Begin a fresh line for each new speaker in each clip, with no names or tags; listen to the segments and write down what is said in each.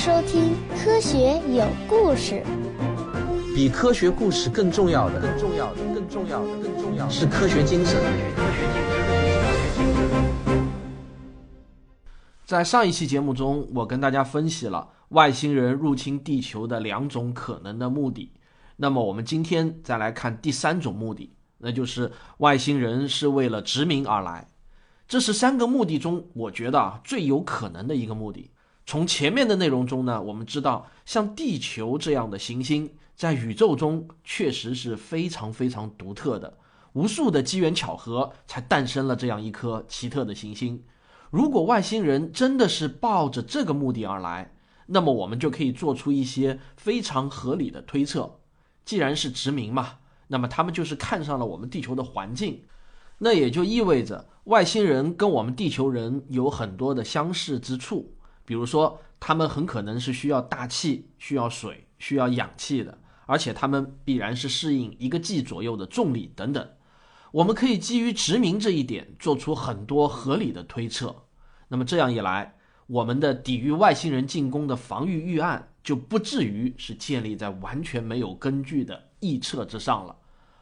收听《科学有故事》。
比科学故事更重要的，更重要的，更重要的，更重要的是科学精神。
在上一期节目中，我跟大家分析了外星人入侵地球的两种可能的目的。那么，我们今天再来看第三种目的，那就是外星人是为了殖民而来。这是三个目的中，我觉得啊最有可能的一个目的。从前面的内容中呢，我们知道，像地球这样的行星，在宇宙中确实是非常非常独特的，无数的机缘巧合才诞生了这样一颗奇特的行星。如果外星人真的是抱着这个目的而来，那么我们就可以做出一些非常合理的推测。既然是殖民嘛，那么他们就是看上了我们地球的环境，那也就意味着外星人跟我们地球人有很多的相似之处。比如说，他们很可能是需要大气、需要水、需要氧气的，而且他们必然是适应一个 G 左右的重力等等。我们可以基于殖民这一点做出很多合理的推测。那么这样一来，我们的抵御外星人进攻的防御预案就不至于是建立在完全没有根据的臆测之上了。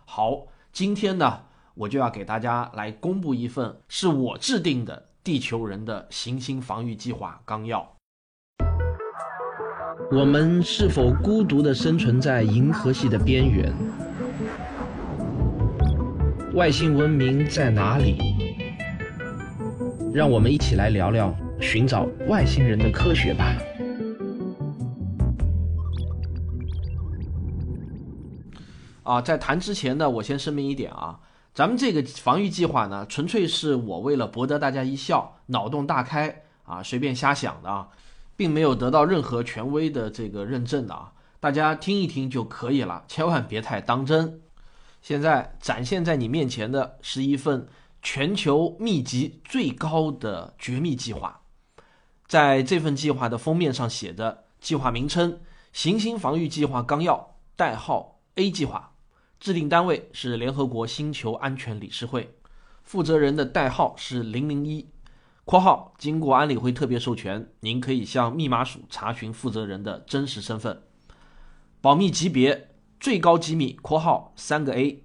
好，今天呢，我就要给大家来公布一份是我制定的。地球人的行星防御计划纲要。
我们是否孤独地生存在银河系的边缘？外星文明在哪里？让我们一起来聊聊寻找外星人的科学吧。
啊，在谈之前呢，我先声明一点啊。咱们这个防御计划呢，纯粹是我为了博得大家一笑，脑洞大开啊，随便瞎想的啊，并没有得到任何权威的这个认证的啊，大家听一听就可以了，千万别太当真。现在展现在你面前的是一份全球密集最高的绝密计划，在这份计划的封面上写着计划名称“行星防御计划纲要”，代号 A 计划。制定单位是联合国星球安全理事会，负责人的代号是零零一（括号经过安理会特别授权，您可以向密码署查询负责人的真实身份）。保密级别最高机密（括号三个 A）。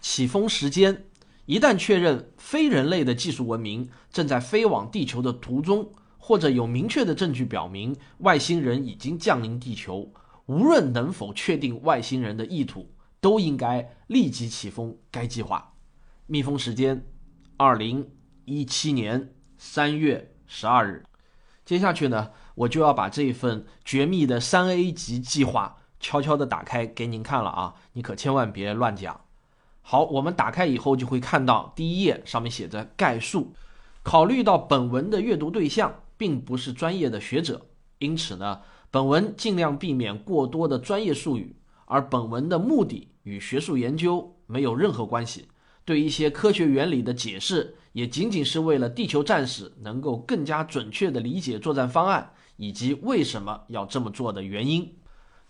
起风时间一旦确认非人类的技术文明正在飞往地球的途中，或者有明确的证据表明外星人已经降临地球，无论能否确定外星人的意图。都应该立即启封该计划，密封时间：二零一七年三月十二日。接下去呢，我就要把这份绝密的三 A 级计划悄悄地打开给您看了啊！你可千万别乱讲。好，我们打开以后就会看到第一页上面写着概述。考虑到本文的阅读对象并不是专业的学者，因此呢，本文尽量避免过多的专业术语。而本文的目的与学术研究没有任何关系，对一些科学原理的解释也仅仅是为了地球战士能够更加准确地理解作战方案以及为什么要这么做的原因。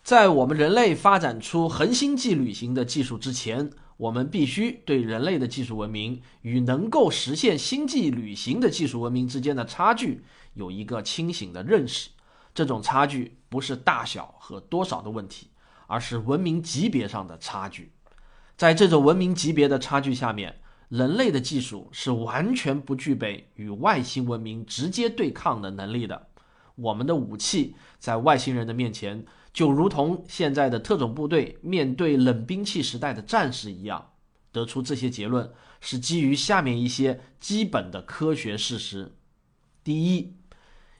在我们人类发展出恒星际旅行的技术之前，我们必须对人类的技术文明与能够实现星际旅行的技术文明之间的差距有一个清醒的认识。这种差距不是大小和多少的问题。而是文明级别上的差距，在这种文明级别的差距下面，人类的技术是完全不具备与外星文明直接对抗的能力的。我们的武器在外星人的面前，就如同现在的特种部队面对冷兵器时代的战士一样。得出这些结论是基于下面一些基本的科学事实：第一，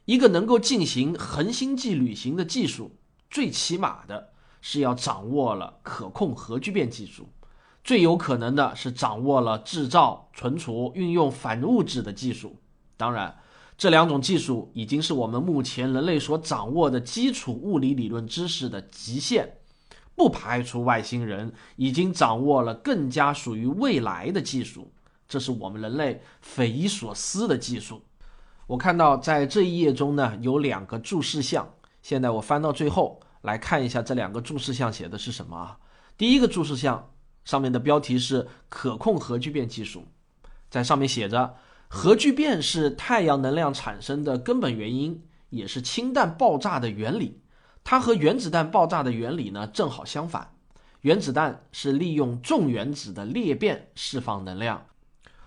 一个能够进行恒星际旅行的技术，最起码的。是要掌握了可控核聚变技术，最有可能的是掌握了制造、存储、运用反物质的技术。当然，这两种技术已经是我们目前人类所掌握的基础物理理论知识的极限。不排除外星人已经掌握了更加属于未来的技术，这是我们人类匪夷所思的技术。我看到在这一页中呢有两个注释项，现在我翻到最后。来看一下这两个注释项写的是什么啊？第一个注释项上面的标题是“可控核聚变技术”，在上面写着，核聚变是太阳能量产生的根本原因，也是氢弹爆炸的原理。它和原子弹爆炸的原理呢正好相反。原子弹是利用重原子的裂变释放能量，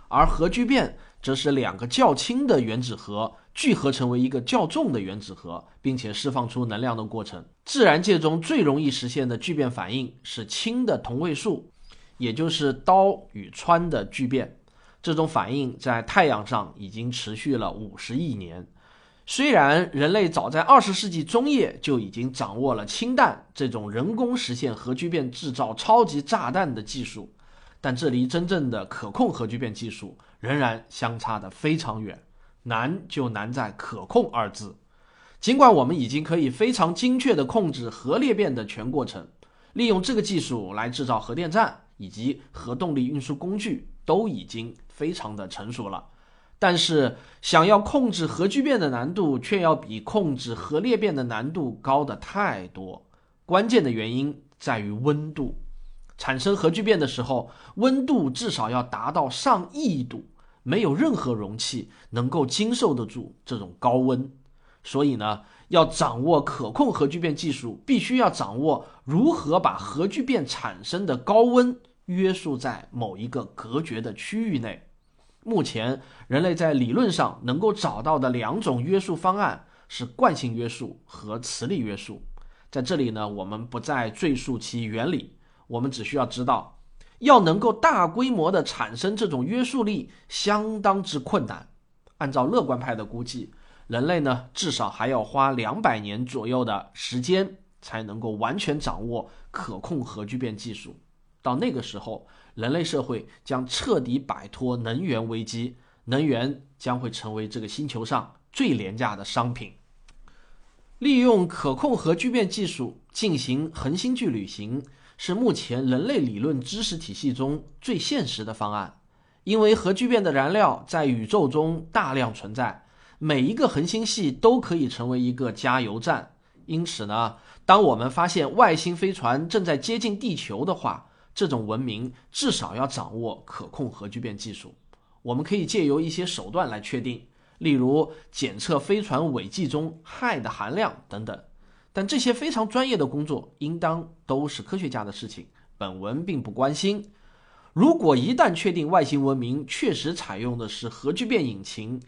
而核聚变则是两个较轻的原子核聚合成为一个较重的原子核，并且释放出能量的过程。自然界中最容易实现的聚变反应是氢的同位素。也就是氘与氚的聚变，这种反应在太阳上已经持续了五十亿年。虽然人类早在二十世纪中叶就已经掌握了氢弹这种人工实现核聚变制造超级炸弹的技术，但这离真正的可控核聚变技术仍然相差的非常远。难就难在“可控”二字。尽管我们已经可以非常精确地控制核裂变的全过程，利用这个技术来制造核电站。以及核动力运输工具都已经非常的成熟了，但是想要控制核聚变的难度却要比控制核裂变的难度高的太多。关键的原因在于温度，产生核聚变的时候，温度至少要达到上亿度，没有任何容器能够经受得住这种高温。所以呢，要掌握可控核聚变技术，必须要掌握如何把核聚变产生的高温。约束在某一个隔绝的区域内。目前，人类在理论上能够找到的两种约束方案是惯性约束和磁力约束。在这里呢，我们不再赘述其原理，我们只需要知道，要能够大规模的产生这种约束力，相当之困难。按照乐观派的估计，人类呢至少还要花两百年左右的时间，才能够完全掌握可控核聚变技术。到那个时候，人类社会将彻底摆脱能源危机，能源将会成为这个星球上最廉价的商品。利用可控核聚变技术进行恒星距旅行，是目前人类理论知识体系中最现实的方案。因为核聚变的燃料在宇宙中大量存在，每一个恒星系都可以成为一个加油站。因此呢，当我们发现外星飞船正在接近地球的话，这种文明至少要掌握可控核聚变技术。我们可以借由一些手段来确定，例如检测飞船尾迹中氦的含量等等。但这些非常专业的工作应当都是科学家的事情，本文并不关心。如果一旦确定外星文明确实采用的是核聚变引擎，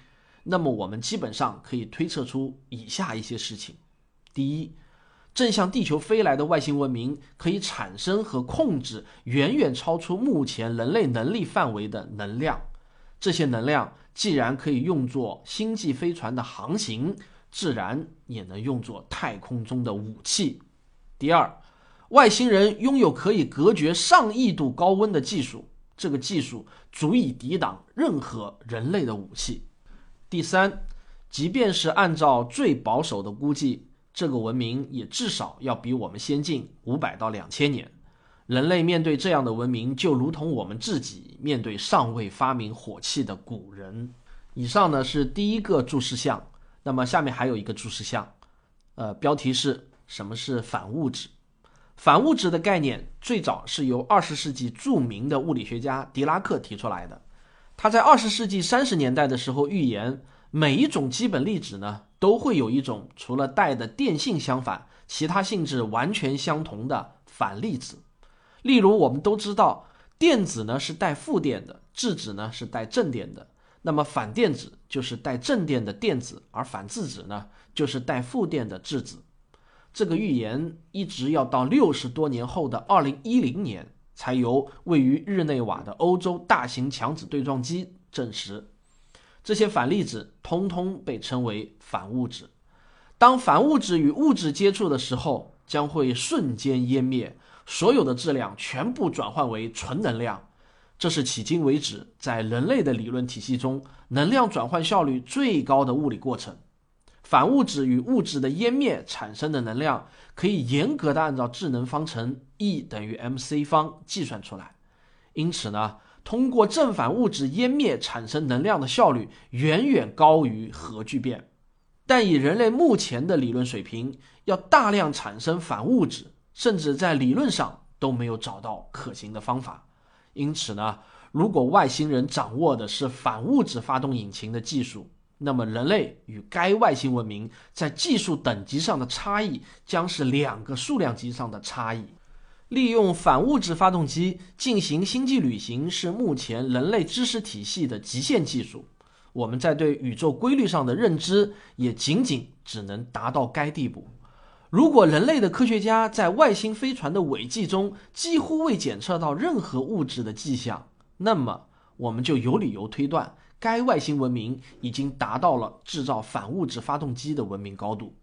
那么我们基本上可以推测出以下一些事情：第一，正向地球飞来的外星文明可以产生和控制远远超出目前人类能力范围的能量，这些能量既然可以用作星际飞船的航行，自然也能用作太空中的武器。第二，外星人拥有可以隔绝上亿度高温的技术，这个技术足以抵挡任何人类的武器。第三，即便是按照最保守的估计。这个文明也至少要比我们先进五百到两千年。人类面对这样的文明，就如同我们自己面对尚未发明火器的古人。以上呢是第一个注释项，那么下面还有一个注释项，呃，标题是什么是反物质？反物质的概念最早是由二十世纪著名的物理学家狄拉克提出来的。他在二十世纪三十年代的时候预言，每一种基本粒子呢。都会有一种除了带的电性相反，其他性质完全相同的反粒子。例如，我们都知道电子呢是带负电的，质子呢是带正电的。那么反电子就是带正电的电子，而反质子呢就是带负电的质子。这个预言一直要到六十多年后的二零一零年，才由位于日内瓦的欧洲大型强子对撞机证实。这些反粒子通通被称为反物质。当反物质与物质接触的时候，将会瞬间湮灭，所有的质量全部转换为纯能量。这是迄今为止在人类的理论体系中能量转换效率最高的物理过程。反物质与物质的湮灭产生的能量，可以严格的按照智能方程 E 等于 mc 方计算出来。因此呢？通过正反物质湮灭产生能量的效率远远高于核聚变，但以人类目前的理论水平，要大量产生反物质，甚至在理论上都没有找到可行的方法。因此呢，如果外星人掌握的是反物质发动引擎的技术，那么人类与该外星文明在技术等级上的差异将是两个数量级上的差异。利用反物质发动机进行星际旅行是目前人类知识体系的极限技术。我们在对宇宙规律上的认知也仅仅只能达到该地步。如果人类的科学家在外星飞船的尾迹中几乎未检测到任何物质的迹象，那么我们就有理由推断，该外星文明已经达到了制造反物质发动机的文明高度。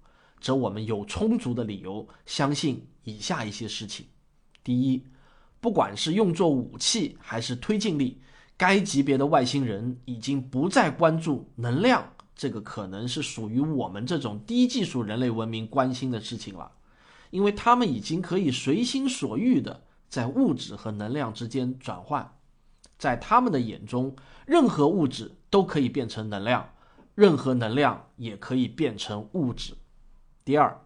则我们有充足的理由相信以下一些事情：第一，不管是用作武器还是推进力，该级别的外星人已经不再关注能量。这个可能是属于我们这种低技术人类文明关心的事情了，因为他们已经可以随心所欲的在物质和能量之间转换，在他们的眼中，任何物质都可以变成能量，任何能量也可以变成物质。第二，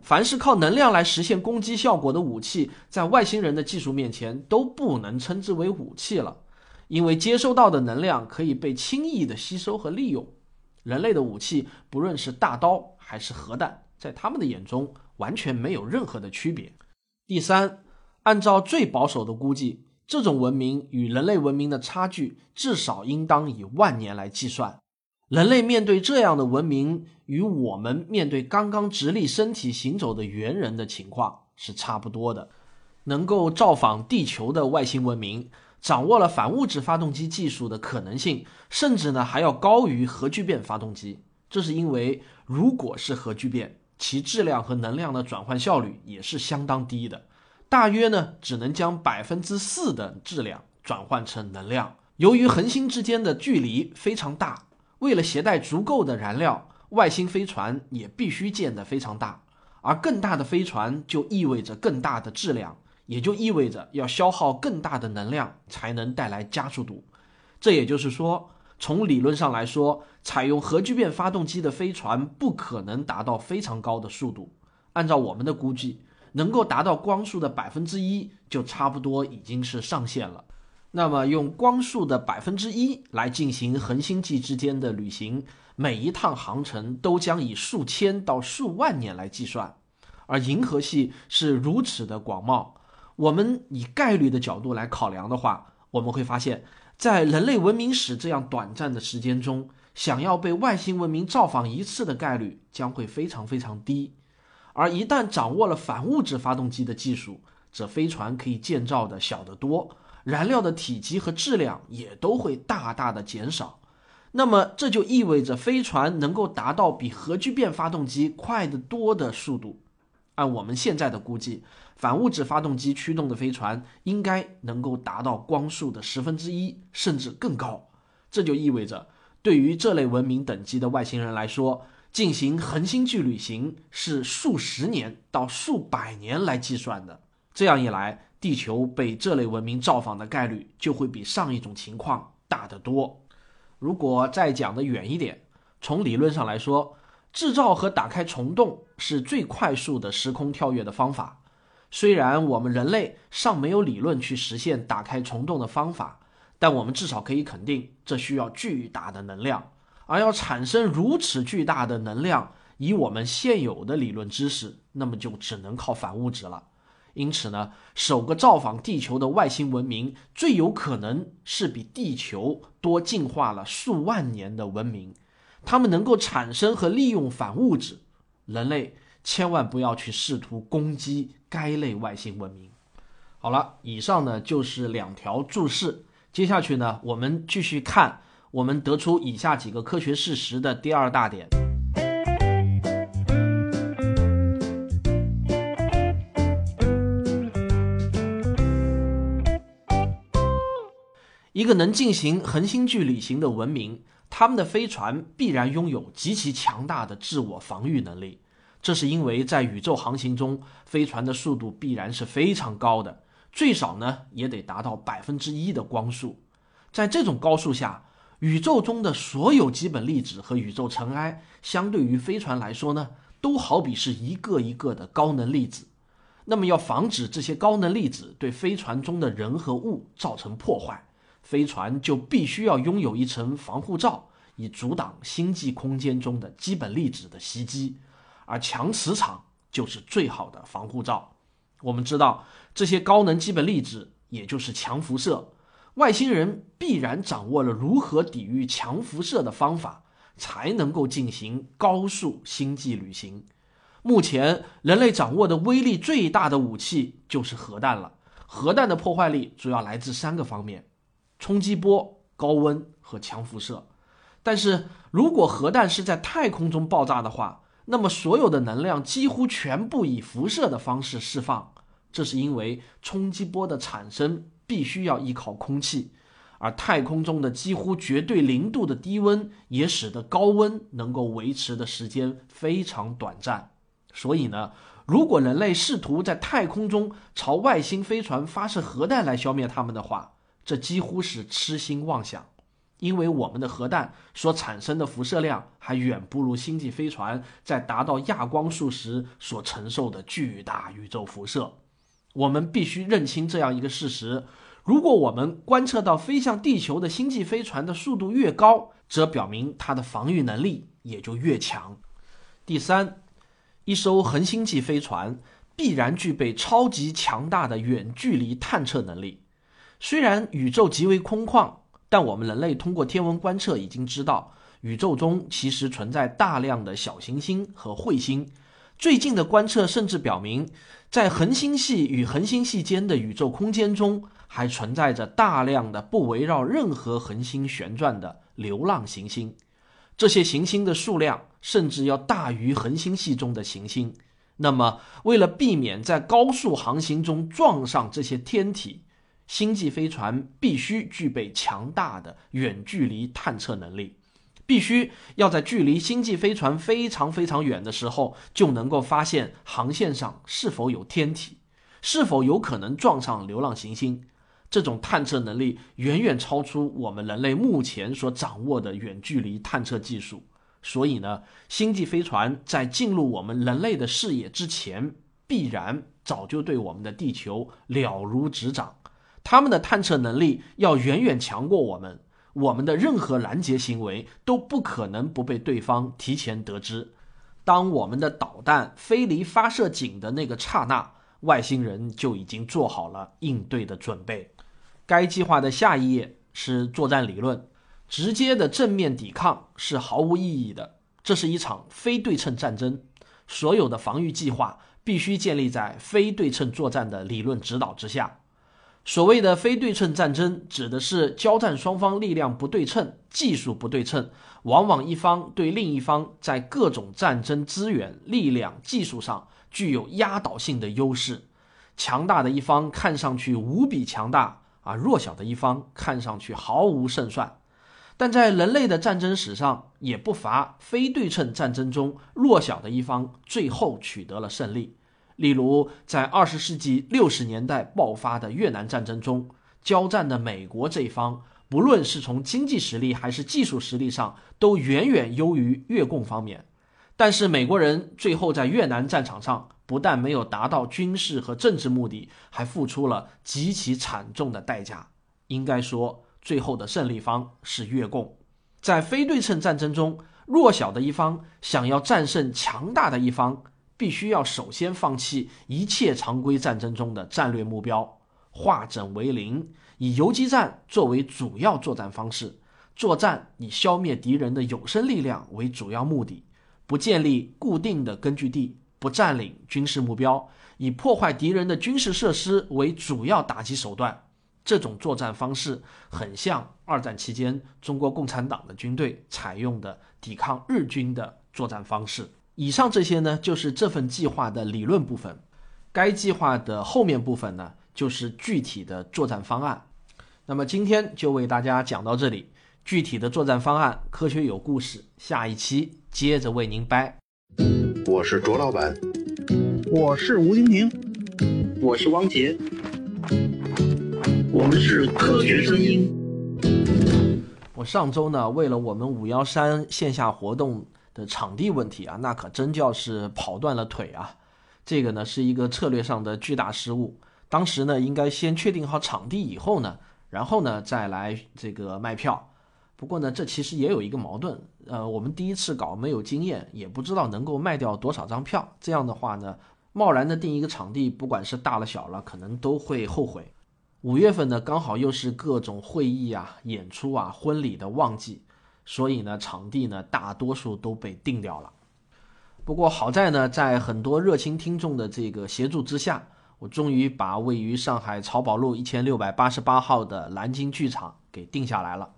凡是靠能量来实现攻击效果的武器，在外星人的技术面前都不能称之为武器了，因为接收到的能量可以被轻易的吸收和利用。人类的武器，不论是大刀还是核弹，在他们的眼中完全没有任何的区别。第三，按照最保守的估计，这种文明与人类文明的差距至少应当以万年来计算。人类面对这样的文明，与我们面对刚刚直立身体行走的猿人的情况是差不多的。能够造访地球的外星文明。掌握了反物质发动机技术的可能性，甚至呢还要高于核聚变发动机。这是因为，如果是核聚变，其质量和能量的转换效率也是相当低的，大约呢只能将百分之四的质量转换成能量。由于恒星之间的距离非常大，为了携带足够的燃料，外星飞船也必须建得非常大，而更大的飞船就意味着更大的质量。也就意味着要消耗更大的能量才能带来加速度，这也就是说，从理论上来说，采用核聚变发动机的飞船不可能达到非常高的速度。按照我们的估计，能够达到光速的百分之一就差不多已经是上限了。那么，用光速的百分之一来进行恒星际之间的旅行，每一趟航程都将以数千到数万年来计算，而银河系是如此的广袤。我们以概率的角度来考量的话，我们会发现，在人类文明史这样短暂的时间中，想要被外星文明造访一次的概率将会非常非常低。而一旦掌握了反物质发动机的技术，这飞船可以建造的小得多，燃料的体积和质量也都会大大的减少。那么这就意味着飞船能够达到比核聚变发动机快得多的速度。按我们现在的估计，反物质发动机驱动的飞船应该能够达到光速的十分之一，甚至更高。这就意味着，对于这类文明等级的外星人来说，进行恒星距旅行是数十年到数百年来计算的。这样一来，地球被这类文明造访的概率就会比上一种情况大得多。如果再讲得远一点，从理论上来说，制造和打开虫洞是最快速的时空跳跃的方法。虽然我们人类尚没有理论去实现打开虫洞的方法，但我们至少可以肯定，这需要巨大的能量。而要产生如此巨大的能量，以我们现有的理论知识，那么就只能靠反物质了。因此呢，首个造访地球的外星文明，最有可能是比地球多进化了数万年的文明。他们能够产生和利用反物质，人类千万不要去试图攻击该类外星文明。好了，以上呢就是两条注释。接下去呢，我们继续看我们得出以下几个科学事实的第二大点：一个能进行恒星距旅行的文明。他们的飞船必然拥有极其强大的自我防御能力，这是因为在宇宙航行中，飞船的速度必然是非常高的，最少呢也得达到百分之一的光速。在这种高速下，宇宙中的所有基本粒子和宇宙尘埃，相对于飞船来说呢，都好比是一个一个的高能粒子。那么，要防止这些高能粒子对飞船中的人和物造成破坏。飞船就必须要拥有一层防护罩，以阻挡星际空间中的基本粒子的袭击，而强磁场就是最好的防护罩。我们知道，这些高能基本粒子也就是强辐射，外星人必然掌握了如何抵御强辐射的方法，才能够进行高速星际旅行。目前，人类掌握的威力最大的武器就是核弹了。核弹的破坏力主要来自三个方面：冲击波、高温和强辐射。但是如果核弹是在太空中爆炸的话，那么所有的能量几乎全部以辐射的方式释放。这是因为冲击波的产生必须要依靠空气，而太空中的几乎绝对零度的低温也使得高温能够维持的时间非常短暂。所以呢？如果人类试图在太空中朝外星飞船发射核弹来消灭它们的话，这几乎是痴心妄想，因为我们的核弹所产生的辐射量还远不如星际飞船在达到亚光速时所承受的巨大宇宙辐射。我们必须认清这样一个事实：如果我们观测到飞向地球的星际飞船的速度越高，则表明它的防御能力也就越强。第三。一艘恒星际飞船必然具备超级强大的远距离探测能力。虽然宇宙极为空旷，但我们人类通过天文观测已经知道，宇宙中其实存在大量的小行星和彗星。最近的观测甚至表明，在恒星系与恒星系间的宇宙空间中，还存在着大量的不围绕任何恒星旋转的流浪行星。这些行星的数量甚至要大于恒星系中的行星。那么，为了避免在高速航行中撞上这些天体，星际飞船必须具备强大的远距离探测能力，必须要在距离星际飞船非常非常远的时候就能够发现航线上是否有天体，是否有可能撞上流浪行星。这种探测能力远远超出我们人类目前所掌握的远距离探测技术，所以呢，星际飞船在进入我们人类的视野之前，必然早就对我们的地球了如指掌。他们的探测能力要远远强过我们，我们的任何拦截行为都不可能不被对方提前得知。当我们的导弹飞离发射井的那个刹那，外星人就已经做好了应对的准备。该计划的下一页是作战理论，直接的正面抵抗是毫无意义的。这是一场非对称战争，所有的防御计划必须建立在非对称作战的理论指导之下。所谓的非对称战争，指的是交战双方力量不对称、技术不对称，往往一方对另一方在各种战争资源、力量、技术上具有压倒性的优势，强大的一方看上去无比强大。啊弱小的一方看上去毫无胜算，但在人类的战争史上，也不乏非对称战争中弱小的一方最后取得了胜利。例如，在二十世纪六十年代爆发的越南战争中，交战的美国这一方，不论是从经济实力还是技术实力上，都远远优于越共方面。但是美国人最后在越南战场上。不但没有达到军事和政治目的，还付出了极其惨重的代价。应该说，最后的胜利方是越共。在非对称战争中，弱小的一方想要战胜强大的一方，必须要首先放弃一切常规战争中的战略目标，化整为零，以游击战作为主要作战方式，作战以消灭敌人的有生力量为主要目的，不建立固定的根据地。不占领军事目标，以破坏敌人的军事设施为主要打击手段，这种作战方式很像二战期间中国共产党的军队采用的抵抗日军的作战方式。以上这些呢，就是这份计划的理论部分。该计划的后面部分呢，就是具体的作战方案。那么今天就为大家讲到这里，具体的作战方案，科学有故事，下一期接着为您掰。
我是卓老板，
我是吴婷婷，
我是汪杰，
我们是科学声音。
我上周呢，为了我们五幺三线下活动场地问题啊，那可真叫是跑断了腿啊！这个呢是一个策略上的巨大失误。当时呢，应该先确定好场地以后呢，然后呢再来这个卖票。不过呢，这其实也有一个矛盾，呃，我们第一次搞没有经验，也不知道能够卖掉多少张票。这样的话呢，贸然的定一个场地，不管是大了小了，可能都会后悔。五月份呢，刚好又是各种会议啊、演出啊、婚礼的旺季，所以呢，场地呢大多数都被定掉了。不过好在呢，在很多热心听众的这个协助之下，我终于把位于上海漕宝路一千六百八十八号的蓝鲸剧场给定下来了。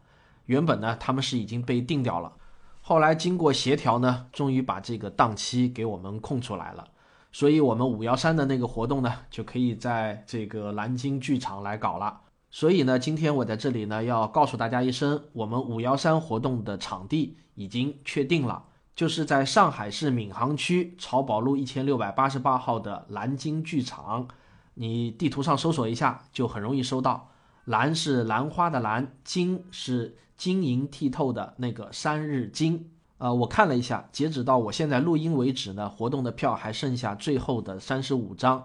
原本呢，他们是已经被定掉了，后来经过协调呢，终于把这个档期给我们空出来了，所以我们五幺三的那个活动呢，就可以在这个蓝鲸剧场来搞了。所以呢，今天我在这里呢，要告诉大家一声，我们五幺三活动的场地已经确定了，就是在上海市闵行区漕宝路一千六百八十八号的蓝鲸剧场，你地图上搜索一下，就很容易搜到。兰是兰花的兰，金是。晶莹剔透的那个三日金，呃，我看了一下，截止到我现在录音为止呢，活动的票还剩下最后的三十五张。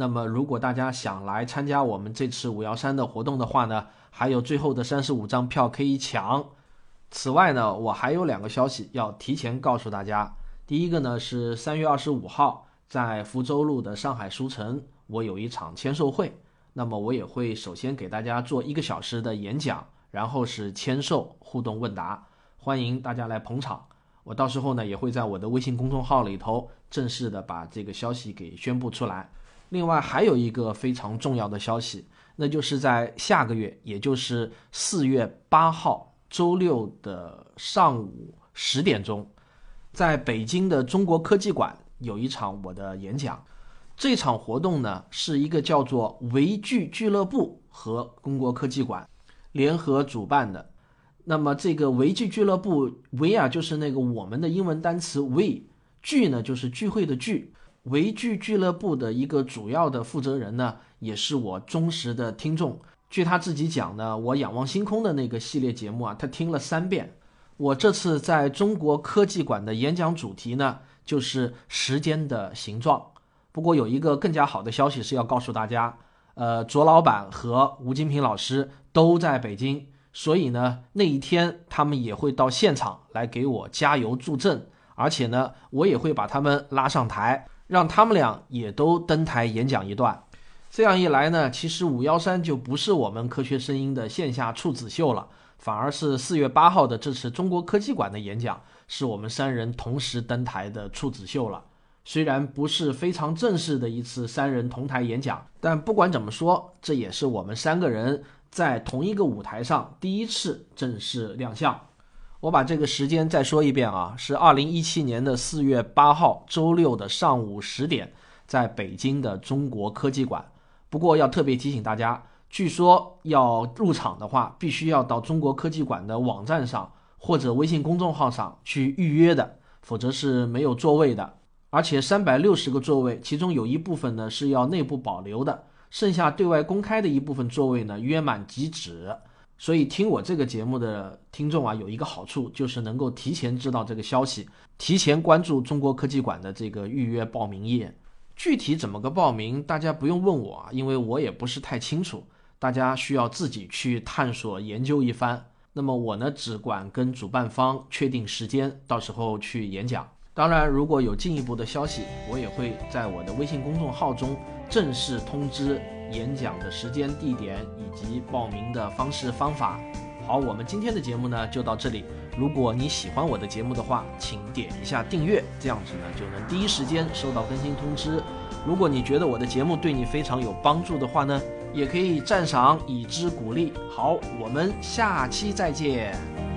那么，如果大家想来参加我们这次五幺三的活动的话呢，还有最后的三十五张票可以抢。此外呢，我还有两个消息要提前告诉大家。第一个呢是三月二十五号在福州路的上海书城，我有一场签售会，那么我也会首先给大家做一个小时的演讲。然后是签售互动问答，欢迎大家来捧场。我到时候呢也会在我的微信公众号里头正式的把这个消息给宣布出来。另外还有一个非常重要的消息，那就是在下个月，也就是四月八号周六的上午十点钟，在北京的中国科技馆有一场我的演讲。这场活动呢是一个叫做维剧俱乐部和中国科技馆。联合主办的，那么这个维剧俱乐部维啊，就是那个我们的英文单词 we，聚呢就是聚会的聚。维剧俱乐部的一个主要的负责人呢，也是我忠实的听众。据他自己讲呢，我仰望星空的那个系列节目啊，他听了三遍。我这次在中国科技馆的演讲主题呢，就是时间的形状。不过有一个更加好的消息是要告诉大家。呃，卓老板和吴金平老师都在北京，所以呢，那一天他们也会到现场来给我加油助阵，而且呢，我也会把他们拉上台，让他们俩也都登台演讲一段。这样一来呢，其实五幺三就不是我们科学声音的线下处子秀了，反而是四月八号的这次中国科技馆的演讲，是我们三人同时登台的处子秀了。虽然不是非常正式的一次三人同台演讲，但不管怎么说，这也是我们三个人在同一个舞台上第一次正式亮相。我把这个时间再说一遍啊，是二零一七年的四月八号周六的上午十点，在北京的中国科技馆。不过要特别提醒大家，据说要入场的话，必须要到中国科技馆的网站上或者微信公众号上去预约的，否则是没有座位的。而且三百六十个座位，其中有一部分呢是要内部保留的，剩下对外公开的一部分座位呢约满即止。所以听我这个节目的听众啊，有一个好处就是能够提前知道这个消息，提前关注中国科技馆的这个预约报名页。具体怎么个报名，大家不用问我啊，因为我也不是太清楚，大家需要自己去探索研究一番。那么我呢，只管跟主办方确定时间，到时候去演讲。当然，如果有进一步的消息，我也会在我的微信公众号中正式通知演讲的时间、地点以及报名的方式方法。好，我们今天的节目呢就到这里。如果你喜欢我的节目的话，请点一下订阅，这样子呢就能第一时间收到更新通知。如果你觉得我的节目对你非常有帮助的话呢，也可以赞赏以资鼓励。好，我们下期再见。